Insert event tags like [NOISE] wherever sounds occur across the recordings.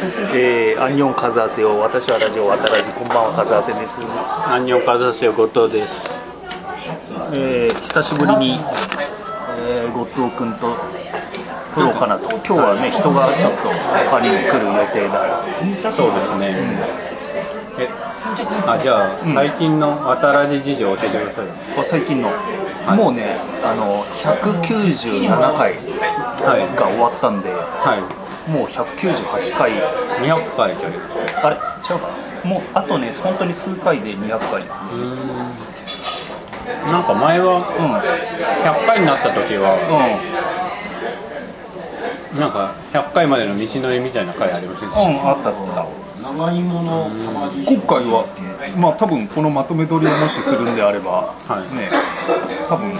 [LAUGHS] えー、アンニョンカズアセよ私はラジオわたらじこんばんはカズアセです。アンニョンカズアセよ後藤です。えー、久しぶりに、えー、後藤君と撮ろうかなと。今日はね人がちょっと他に来る予定だ。そうですね、えあじゃあ、最近のわたらじ事情教えてください。あ最近の、もうねあの197回が終わったんで、はいもう198回。200回じゃあれ？違うかな？もうあとね本当に数回で200回。なんか前は、100回になった時は、なんか100回までの道のりみたいな回ありませんでした、うん、あったあった。長芋の今回はまあ多分このまとめ撮りをもしするんであれば、はい。ね多分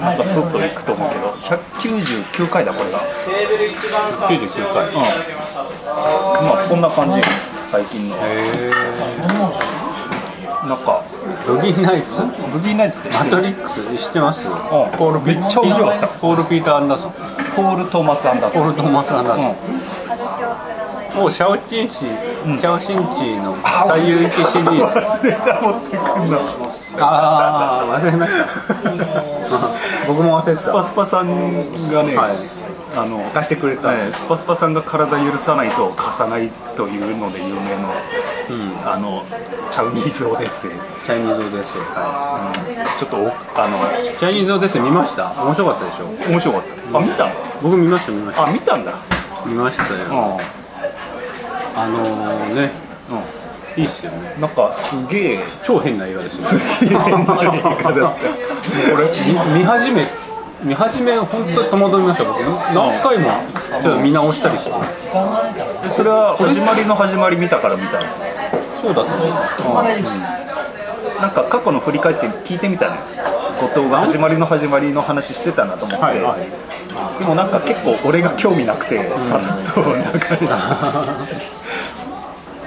なんかスッといくと思うけど。199回だこれが。99回、うん。まあこんな感じ。最近の。へなんか。ーブギーナイツ？ブギーナイツってマトリックス？知ってます？うん。ポールめっちゃ面白かった。ポール・ピーター・アンダーソン。ポール・トーマス・アンダーソン。ポール・トーマス・アンダーソン、うん。もうシャオチンシ、んシャオシンチの最遊記シリーズ忘れちゃ持ってくんのああ忘れました。僕も忘れてた。スパスパさんがね、はい。あの貸してくれた、ねスパスパさんが体許さないと貸さないというので有名のうん。あのチャウニーズオデッセイ、チャイニーズオデッセイはちょっとおあのいチャイニーズオデッセイ見ました？面白かったでしょ？面白かった。あ見た僕見ました見ました。あ見たんだ。見ましたうよあのー、ね。ん、いいっすよね。うん、なんかすげえ超変な映画ですね。すげえ変な映画だった。これ見見始め見始め本当に戸惑いました僕。何回もちょっと見直したりして。でそれは始まりの始まり見たから見たの？そうだった。ねなんか過去の振り返って聞いてみたのよ。後藤が始まりの始まりの話してたなと思って、はいはい。でもなんか結構俺が興味なくて、さっと流れて。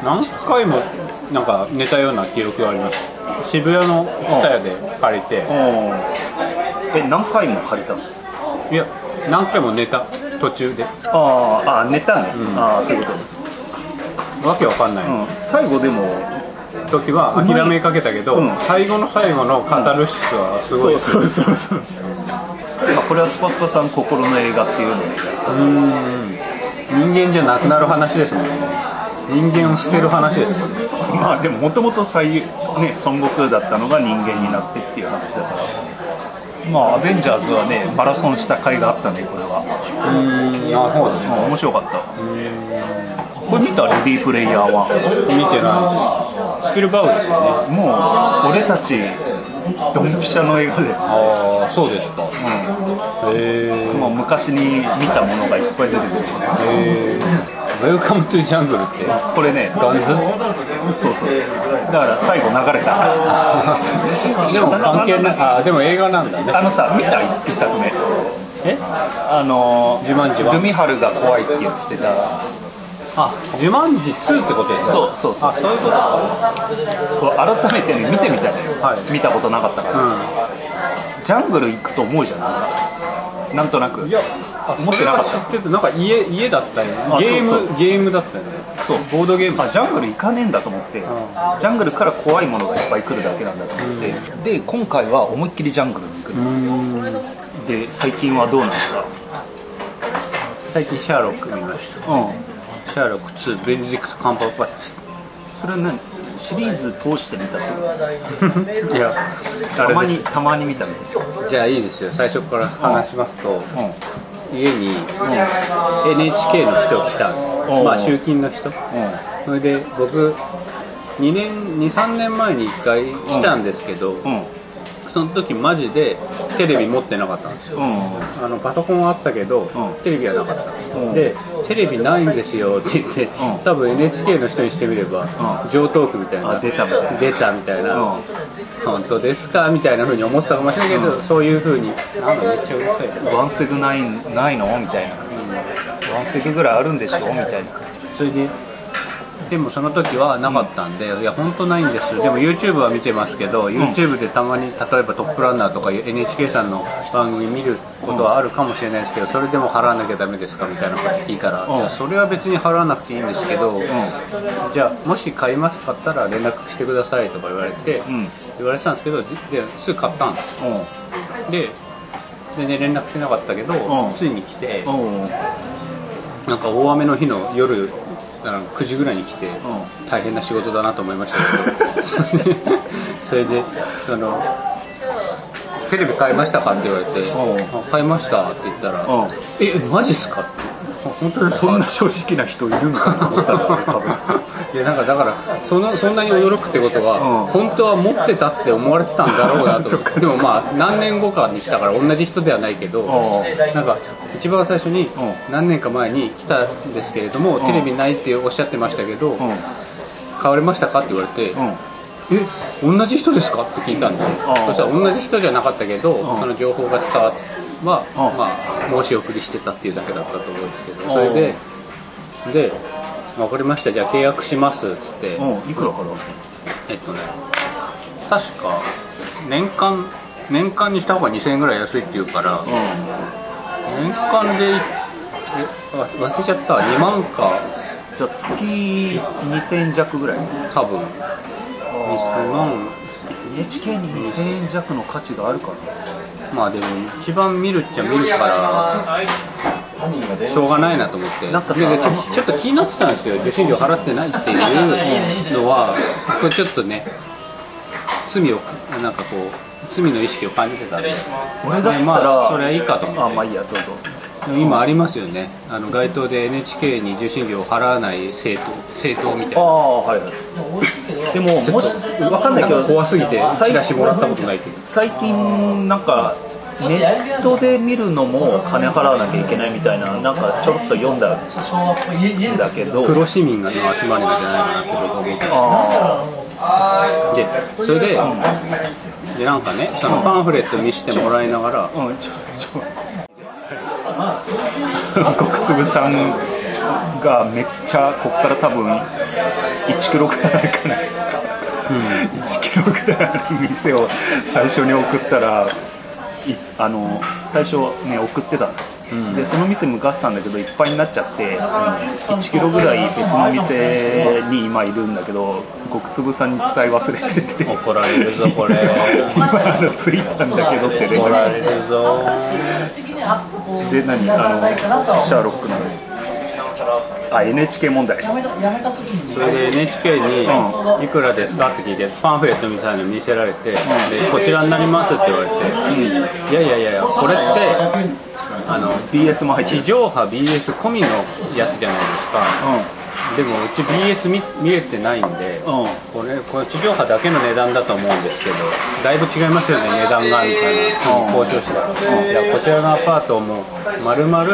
何回もなんか寝たような記憶があります。渋谷の蔦屋で借りて。うん。え何回も借りたの？いや何回も寝た。途中で。あーあ寝たね、ん。ああそういうことわけわかんない、うん、最後でも。時は諦めかけたけど、うん。最後の最後のカタルシスはすごい、そうそうそうそう。まあこれはスパスパさん心の映画っていうのでうん。人間じゃなくなる話ですもんね人間を捨てる話です。もんねまあでももともと最ね孫悟空だったのが人間になってっていう話だから。まあアベンジャーズはねマラソンした回があったねこれは、うん。あそうだね。うん面白かった。これ見たレディープレイヤー1見てない。スピルバーグですよね。もう俺たちドンピシャの映画で、ああそうですか。うへえん、もう昔に見たものがいっぱい出てくる。へえウェルカムトゥジャングルって。これねガンズ？そうそうそう。だから最後流れた。[LAUGHS] でも関係ないあでも映画なんだね。あのさ見た一作目。え？あのジュマンジはルミハルが怖いって言ってた。あジュマンジ2ってことですか？そうそうそう。あそういうことか。これ改めてね見てみたのよ、はい。見たことなかったから、うジャングル行くと思うじゃん。なんとなく。んいや持ってなかった。知っててなんか家家だったよね。あゲームゲームだったよね。そう。ボードゲーム。あジャングル行かねえんだと思って、ん。ジャングルから怖いものがいっぱい来るだけなんだと思って、で今回は思いっきりジャングルに行く。で最近はどうなんですか？最近シャーロック見ました。うん。シャーロック2ベネディクト・カンパーバッチ。それは何？シリーズ通して見たってこ [LAUGHS] いや [LAUGHS] とたまにたまに見たみたい。じゃあいいですよ。最初から話しますと。な家に NHK の人来たんですうんよまあ集金の人。うん。それで僕2年23年前に1回来たんですけど、その時マジでテレビ持ってなかったんですよ。うん。あのパソコンはあったけど、ん。テレビはなかった、うん。でテレビないんですよって言って、ん。多分 NHK の人にしてみれば、ん。上トークみたいな。あ出たみたいな。出たみたいな、うん。本当ですかみたいな風に思ってたかもしれないけど、そういう風になんかめっちゃうるさい。ワンセグないないの？みたいな。ワンセグぐらいあるんでしょ？みたいな。それででもその時はなかったんで、いや本当ないんです。でも YouTube は見てますけど、YouTube でたまに例えば「トップランナー」とか NHK さんの番組見ることはあるかもしれないですけどそれでも払わなきゃダメですかみたいなこと聞いたら、うん。いやそれは別に払わなくていいんですけど、じゃあもし買います買ったら連絡してくださいとか言われて、うん。言われてたんですけどですぐ買ったんです。うん。で全然連絡してなかったけど、うん。ついに来て、うん。なんか大雨の日の夜あの9時ぐらいに来て、ん大変な仕事だなと思いましたけど [LAUGHS] それでその「テレビ買いましたか?」って言われて「うんあ買いました」って言ったらうん「えマジっすか?」って「あ本当ですか?」こんな正直な人いるんかな多分。[LAUGHS] いやなんかだからそのそんなに驚くってことは、うん。本当は持ってたって思われてたんだろうなと。[LAUGHS] そっか思ってでもまあ何年後かに来たから同じ人ではないけど、うなんか一番最初にう何年か前に来たんですけれども、ん。テレビないっておっしゃってましたけど、うん。買われましたかって言われて、うん。え同じ人ですか？って聞いたんですよ。うん。そしたら同じ人じゃなかったけど、ん。その情報が伝わっは、うん。まあ申し送りしてたっていうだけだったと思うんですけどうん。それでで分かりました。じゃあ契約しますっつって、うん。いくらから？えっとね確か年間年間にした方が2000円ぐらい安いっていうから、年間で忘れちゃった。2万か。じゃあ月2000円弱ぐらい？多分。2万。NHK に2000円弱の価値があるかなまあでも一番見るっちゃ見るからしょうがないなと思って。なんかちょちょっと気になってたんですよ受信料払ってないっていうのはこれちょっとね罪をなんかこう罪の意識を感じてたんで。俺だったら、でまあそれはいいかと思って。あまあいいやどうぞ今ありますよね。あの街頭で NHK に受信料を払わない政党政党みたいあな。あはいはい。でももしわかんないけど怖すぎてチラシもらったことないけど。最近なんかネットで見るのも金払わなきゃいけないみたいななんかちょろっと読んだんだけど。プロ市民がの集まりなんじゃないかなって僕は思ってあでそれで,、でなんかねそのパンフレット見せてもらいながらあうんちょちょ [LAUGHS] 極粒さんがめっちゃこっから多分1キロぐらいあるかな、1キロぐらいある店を最初に送ったらあの最初ね送ってたの、うん。でその店向かってたんだけどいっぱいになっちゃって、1キロぐらい別の店に今いるんだけど極粒さんに伝え忘れてて。怒られるぞこれ今あの着いたんだけどって連怒られ絡るぞ。で何？あのシャーロックのあ NHK 問題。それで NHK に「いくらですか?」って聞いてパンフレットみたいなの見せられて「でこちらになります」って言われて「いやいやいやいやこれってあの BS も入ってる。地上波 BS 込みのやつじゃないですかでもうち BS 見見れてないんでうん。うんこれこれ地上波だけの値段だと思うんですけどだいぶ違いますよね値段がみたいな交渉してたら、いやこちらのアパートをもう丸々、あ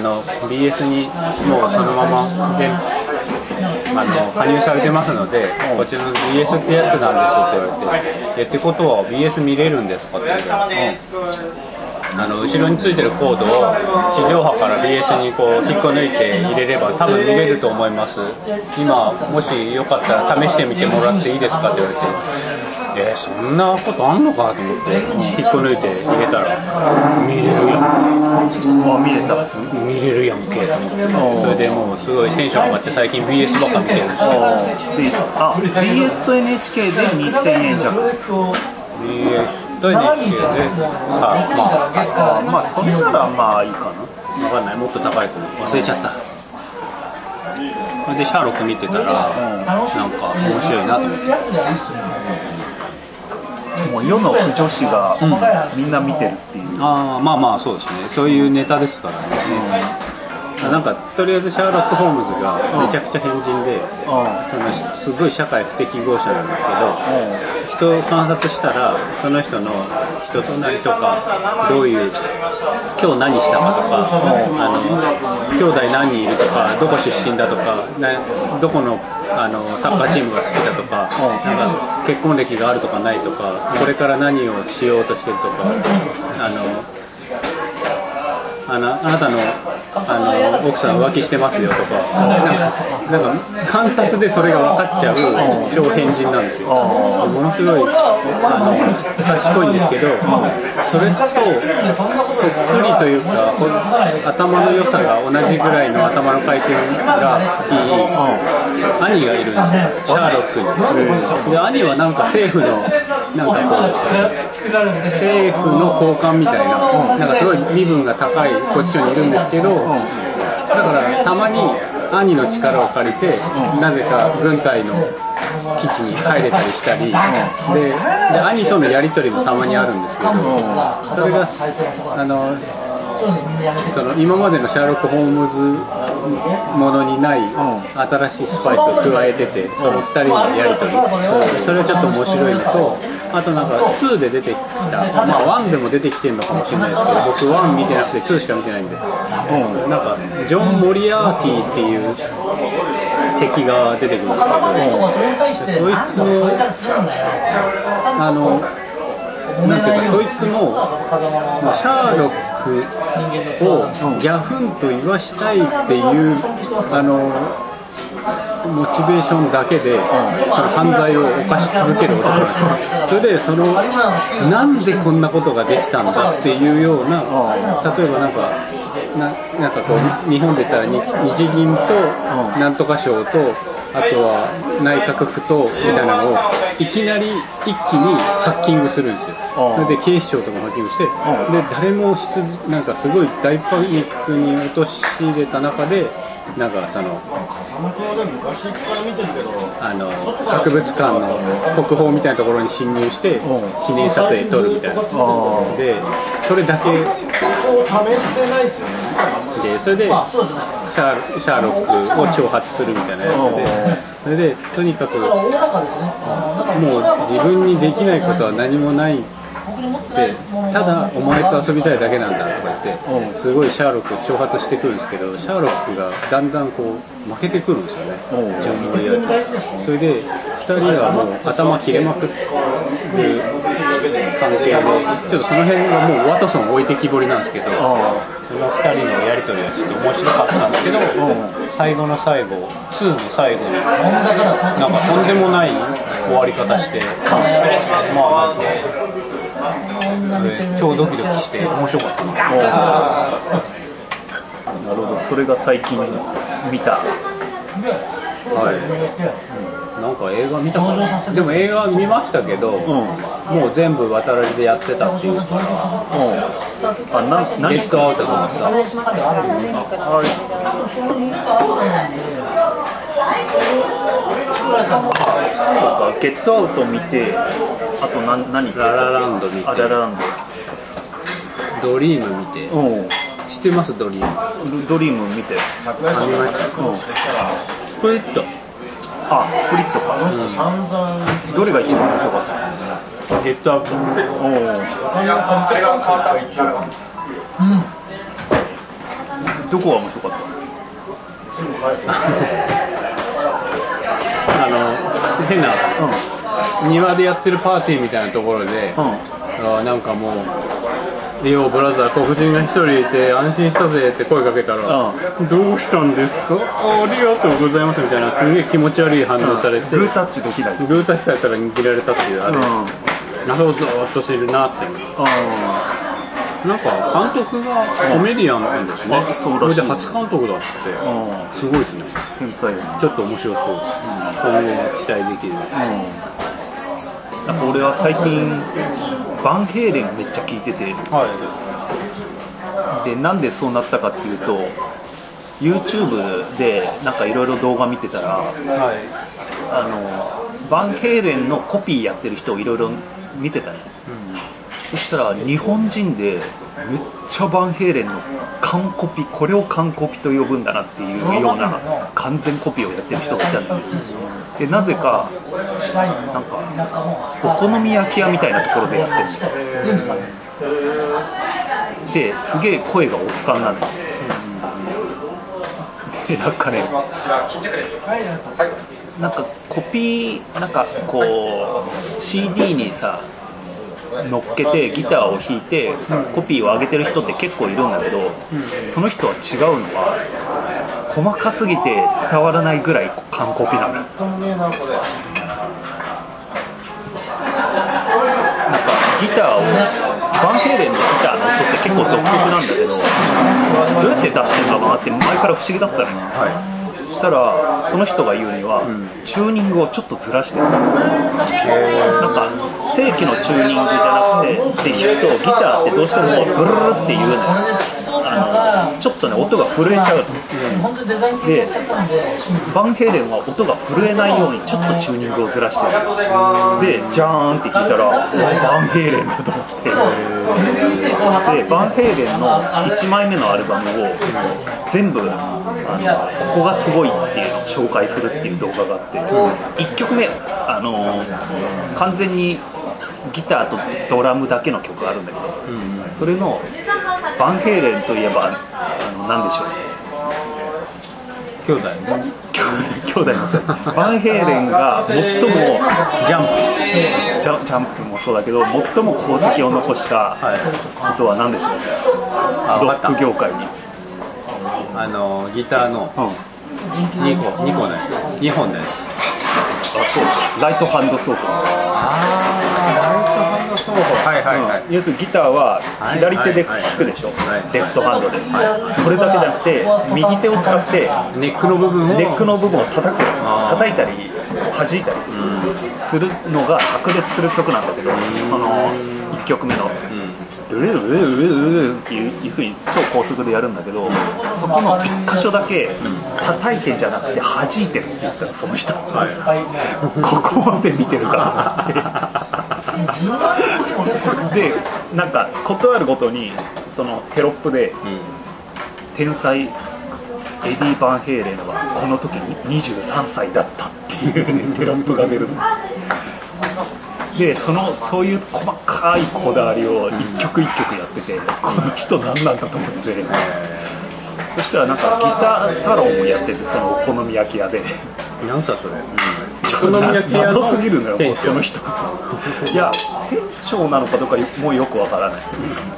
の BS にもうそのままであの加入されてますので、こちらの BS ってやつなんですって言われて「えってことは BS 見れるんですか?」って言われて。あの後ろについてるコードを地上波から BS にこう引っこ抜いて入れれば多分見れると思います。今もしよかったら試してみてもらっていいですかって言われて。えー、そんなことあんのかと思って。引っこ抜いて入れたら。見れるやんあ見れたけ。見れるやんけ。と思ってそれでもうすごいテンション上がって最近 BS ばっか見てるんですけどであ BS と NHK で2000円弱。BS と NHK であまああまあそれならまあいいかな。分かんない。もっと高いかも忘れちゃった。それでシャーロック見てたら、なんか面白いなと思って。もう世の不女子がみんな見てるっていう、ああまあまあそうですね。そういうネタですからね、あなんかとりあえずシャーロック・ホームズがめちゃくちゃ変人で、そのすごい社会不適合者なんですけど、人を観察したらその人の人となりとかどういう今日何したかとか、あの兄弟何人いるとかどこ出身だとかなどこのあのサッカーチームが好きだとか,、なんか結婚歴があるとかないとかこれから何をしようとしてるとかあのあのあなたのあの奥さん浮気してますよとか。なんか観察でそれが分かっちゃう超変人なんですよ。ものすごいあの賢いんですけどそれとそっくりというか頭の良さが同じぐらいの頭の回転がいい兄がいるんですよ。シャーロックに。で兄はなんか政府のなんかこう政府の高官みたいななんかすごい身分が高いポジションにいるんですけどだからたまに兄の力を借りてなぜか軍隊の基地に入れたりしたりでで兄とのやり取りもたまにあるんですけどそれがあのその今までのシャーロック・ホームズものにない新しいスパイスを加えててその2人のやり取り。それはちょっと面白いのとあとなんか2で出てきたまあ1でも出てきてるのかもしれないですけど僕1見てなくて2しか見てないんで、うん、なんかジョン・モリアーティっていう敵が出てくるんですけどそいつのあのなんていうかそいつの、まあ、シャーロックをギャフンと言わしたいっていうあのモチベーションだけで、その犯罪を犯し続ける男それでそのなんでこんなことができたんだっていうような例えばなんかななんかこう日本で言ったら日日銀となんとか省とあとは内閣府とみたいなのをいきなり一気にハッキングするんですよ。それで警視庁とかもハッキングしてで誰も出なんかすごい大パニックに陥れた中でなんかそのあの博物館の国宝みたいなところに侵入して記念撮影撮るみたいな。でそれだけ。でそれでシャーシャーロックを挑発するみたいなやつで。それでとにかくもう自分にできないことは何もないでただお前と遊びたいだけなんだとか言ってすごいシャーロック挑発してくるんですけどシャーロックがだんだんこう負けてくるんですよね。ジョン・モリアーそれで2人がもう頭切れまくってる関係でちょっとその辺がもうワトソン置いてきぼりなんですけどその2人のやり取りはちょっと面白かったんですけど最後の最後2の最後になんかとんでもない終わり方してまあなんか超ドキドキして面白かったな。なるほど。それが最近見た。はい、なんか映画見たかな。でも映画見ましたけど、もう全部渡らりでやってたっていうか、あな何ゲットアウトとかさ、そうかゲットアウト見てあと何何ララランド見て。あララランド。リーム見て、ドうん。知ってますドリーム？ドドリーム見て。うん。スプリット。あスプリットか、どれが一番面白かったヘッドアウト。おどこが面白かった [LAUGHS] あの変な、庭でやってるパーティーみたいなところで、うん。あなんかもう「ようブラザー黒人が一人いて安心したぜ」って声かけたら「どうしたんですか？あありがとうございます」みたいなすげえ気持ち悪い反応されて、グータッチできない。グータッチされたら握られたっていうあれ、うん。謎をずーっとしてるなってなんか監督がコメディアンなんですね、あそれで初監督だってうん。すごいですね。ちょっと面白そう、今後期待できる。なんか俺は最近バンヘイレンめっちゃ聞いてて。はでなんでそうなったかっていうと YouTube でなんかいろいろ動画見てたらいはい。あのバンヘイレンのコピーやってる人をいろいろ見てたねそしたら日本人でめっちゃバンヘイレンの完コピこれを完コピと呼ぶんだなっていうような完全コピーをやってる人がいたんだよ。でなぜかなんかお好み焼き屋みたいなところでやってるんだよ。ですげえ声がおっさんなんだよ。でなんかねなんかコピーなんかこう CD にさ乗っけてギターを弾いてコピーを上げてる人って結構いるんだけど、その人は違うのは細かすぎて伝わらないぐらい完コピなのなんかギターをバンヘイレンのギターの音って結構独特なんだけどどうやって出してるのかなって前から不思議だったのよ。はそしたらその人が言うには、チューニングをちょっとずらしてる。なんか正規のチューニングじゃなくてで弾くとギターってどうしてもブルルルっていうのよ。あのちょっとね音が震えちゃう。のでバンヘイレンは音が震えないようにちょっとチューニングをずらしてる。でジャーンって弾いたらバンヘイレンだと思って。でバンヘイレンの1枚目のアルバムを全部あのここがすごいっていうのを紹介するっていう動画があって、1曲目あの完全にギターとドラムだけの曲があるんだけど、それのバンヘイレンといえばあの何でしょう。兄弟兄弟。のせい。バンヘイレンが最もジャンジャジャンプもそうだけど最も功績を残したはい。ことは何でしょう。ロック業界に、プあのギターの。うん、あ2個。2個のやつ2本のやつそうそう。ライトハンド奏法ああライトハンド奏法はいはいはい、要するにギターは左手で弾くでしょ、レフトハンドで、それだけじゃなくて右手を使ってネックの部分をネックの部分を叩く。叩いたり弾いたりするのが炸裂する曲なんだけどその1曲目の。うん「ドゥルルルルルルル」っていうふうに超高速でやるんだけどそこの1箇所だけ叩いてんじゃなくて弾いてるって言ったのその人。はい。ここまで見てるかと思ってでなんか断るごとにそのテロップでうん「天才エディ・バンヘイレンはこの時に23歳だった」っていう、ね、[LAUGHS] テロップが出るの。でそのそういう細かいこだわりを一曲一曲やっててこの人何なんだと思って。そしたらなんかギターサロンをやっててそのお好み焼き屋で。何さそれ、お好み焼き屋の謎すぎるのよ [LAUGHS] も店の人。いや店長なのかどうかもうよくわからない。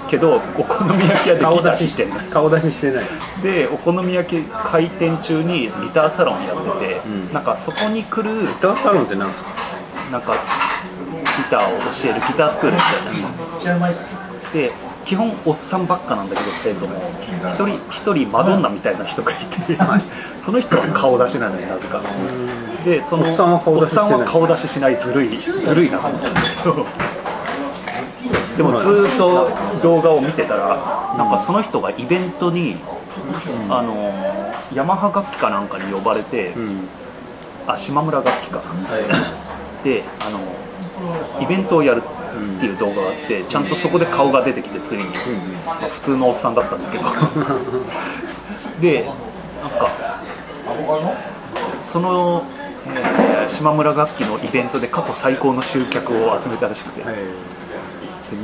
けどお好み焼き屋で顔出し弾いてんの顔出ししてない。でお好み焼き開店中にギターサロンやってて、うん。なんかそこに来るギターサロンって何ですか？なんかギターを教えるギタースクールみたいな、で基本おっさんばっかなんだけど生徒も。一人一人マドンナみたいな人がいて、[LAUGHS] その人は顔出しなのよなぜかでそのおっさんは顔出ししてない。ずるいずるいな。と思っでもずーっと動画を見てたらなんかその人がイベントに、あのヤマハ楽器かなんかに呼ばれて、うん。あ島村楽器かはい。[LAUGHS] であのイベントをやるっていう動画があってちゃんとそこで顔が出てきてついに、まあ、普通のおっさんだったんだけど。[LAUGHS] でなんかその、えー島村楽器のイベントで過去最高の集客を集めたらしくて、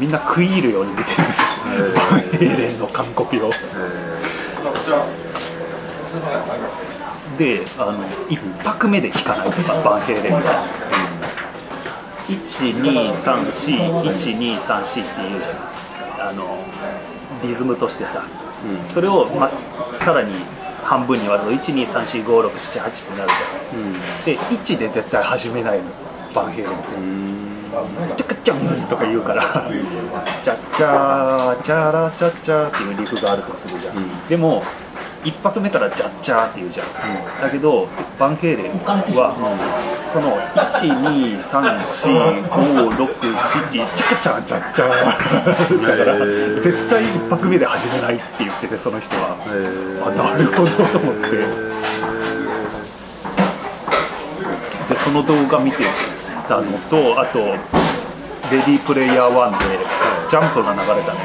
みんな食い入るように見てる。バンヘイレンの完コピをであの1拍目で弾かないとかバンヘイレンが12341234っていうじゃん。あのリズムとしてさ。うん。それを、ま、さらに半分に割ると12345678ってなるじゃん。で1で絶対始めないの。バンヘイレンって。うん。チャカチャンとか言うから、チャッチャー、チャラチャッチャーっていうリフがあるとするじゃん。でも、一拍目からジャッチャーって言うじゃん。だけど、バンヘイレンは、その、1、2、3、4、5、6、7、チャカチャン、チャッチャー。だから、絶対一拍目で始めないって言ってて、その人は。へあ、なるほどと思って。でその動画見てたのとあと「レディープレイヤー1」でジャンプが流れたの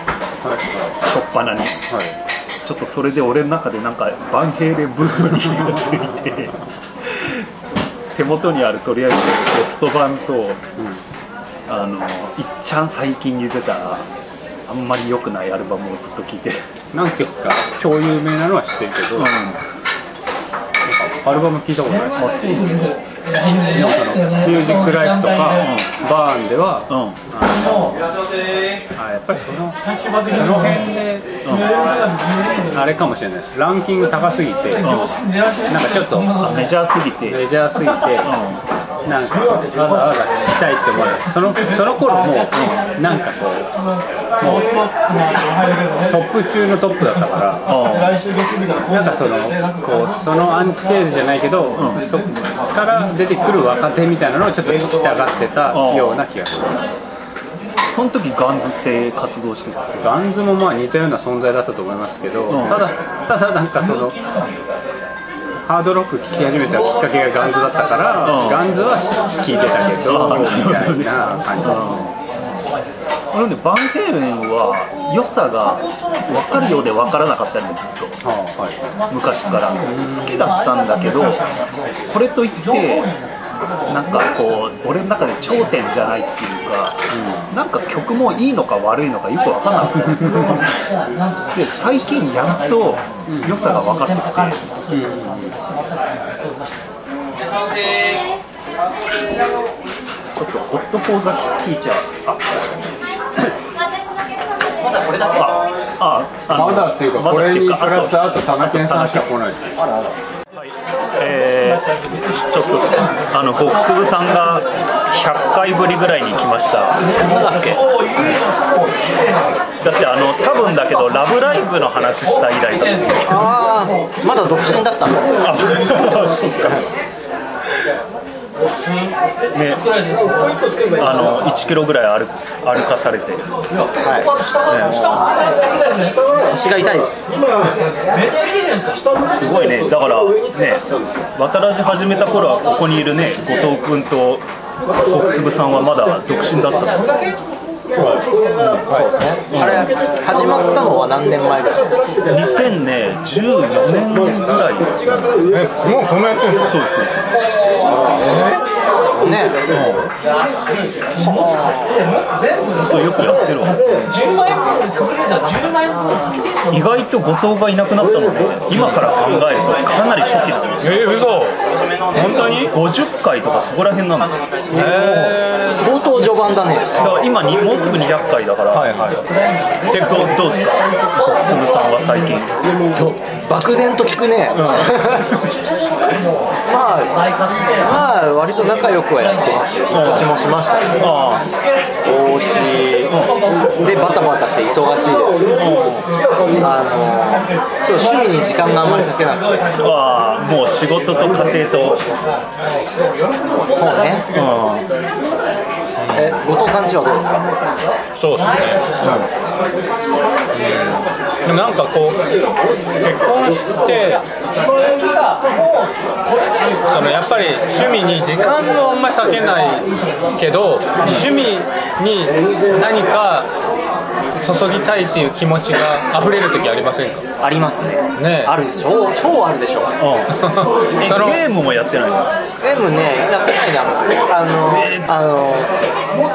はいしょっぱなにはいちょっとそれで俺の中でなんかバンヘイレンブームに火がついて手元にあるとりあえずベスト版とあのいっちゃん最近に出たあんまり良くないアルバムをずっと聴いてる、何曲か。超有名なのは知ってるけど、なん。かアルバム聞いたことない。あそうミュージックライフとか、バーンでは、うん。あやっぱりそのその辺で、あれかもしれないです。ランキング高すぎて、なんかちょっとあメジャーすぎて。メジャーすぎて、なんかわざわざ聞きたいって思わないそのその頃もうなんかこうもうトップ中のトップだったからなんかそのこうそのアンチテーゼじゃないけど、そっから出てくる若手みたいなのをちょっと聞きたがってたような気がする。その時ガンズって活動してた？ガンズもまあ似たような存在だったと思いますけど、うん。ただただなんかそのハードロック聴き始めたきっかけがガンズだったから、うん。ガンズは聴いてたけど、うん。みたいな感じ。です俺ねバンヘイレンは良さが分かるようで分からなかったねずっと。はあはい。昔から。好きだったんだけどこれといってなんかこう俺の中で頂点じゃないっていうか、なんか曲もいいのか悪いのかよく分かんなかったで最近やっと良さが分かってきて、ちょっとホット・フォー・ザ・ティーチャーあまだこれだけああまだっていうかこれにプラスあとタナケンさんしか来ないえー、ちょっとあの極粒さんが100回ぶりぐらいに来ました。だってあの多分だけど「ラブライブ!」の話した以来だ。ああまだ独身だったんであそっかね。あの1キロぐらい歩歩かされて、ね腰が痛い。ですすごいね。だからね。渡らじ始めた頃はここにいるね後藤君と極粒さんはまだ独身だった。のあれ始まったのは何年前ぐらい。2014年ぐらい。えもうそんなやってるんですそうそうねそうよくやってるわ意外と後藤がい。なくなったのね今から考えるとかなり初期だねえー、嘘本当に？50回とかそこら辺なの。だ相当序盤だね。から今にもうすぐ200回だから、はいはい、でどどうですか？極粒さんは最近。と漠然と聞くね、[LAUGHS] まあまあ割と仲良くはやってますよ。引っ越しもしましたしあお家でバタバタして忙しいです。けどあのちょっと趣味に時間があんまり割けなくてもう仕事と家庭とそうね。うんえ後藤さんちはどうですか？そうですね、うん、でもなんかこう結婚してそのやっぱり趣味に時間をあんまり割けないけど趣味に何か注ぎたいっていう気持ちが溢れる時ありませんか？ありますね。ねえ。あるでしょ？超あるでしょ。うんえそのゲームもやってないの？ゲームねやってないなあの、あの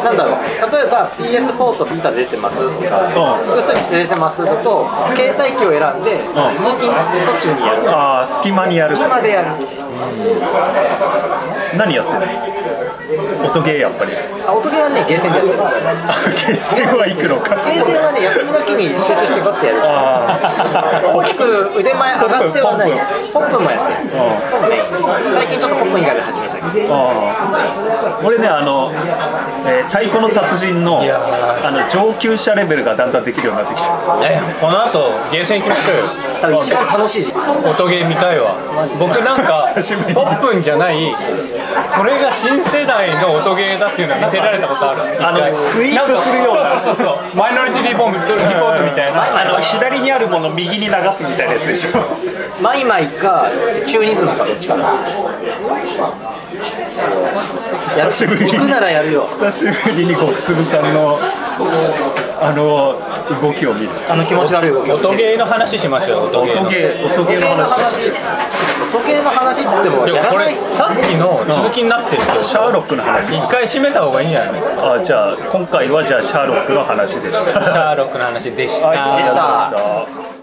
なんだろう。例えば PS4 とビータ出てますとか、うん。複数機種出てますだと携帯機を選んで、ん。通勤途中にやる。ああ隙間にやる。隙間でやる。何やってんの？音ゲーやっぱり。あ音ゲーはねゲーセンでやってる。ゲーセンは行くのか。ゲーセンはね休みの日に集中してバッてやる。あ大きく腕前上がってはない。ポップ。もやってる。ポップメイン。最近ちょっとポップ以外で始めたけど。俺ねあの、えー太鼓の達人のあの上級者レベルがだんだんできるようになってきた。えこの後ゲーセン行きましょうよ。多分一番楽しい時期音ゲー見たいわ。僕なんかポップンじゃないこれが新世代の音ゲーだっていうのを見せられたことある。あのスイープするような。そうそうそうそうマイノリティリボンリポートみたいな。あの左にあるもの右に流すみたいなやつでしょ。マイマイかチューニズムかどっちかだや久しぶりに。行くならやるよ。久しぶりに極粒さんのあの動きを見る。あの気持ち悪い動き。音ゲーの話しましょう。音ゲーの。音ゲー音ゲー時計のの話話時計の話っつってもでもこれやらない。さっきの続きになってるとシャーロックの話し一た回締めた方がいいんじゃないですか？あじゃあ今回はじゃあシャーロックの話でした。シャーロックの話でした、はいありがとうございました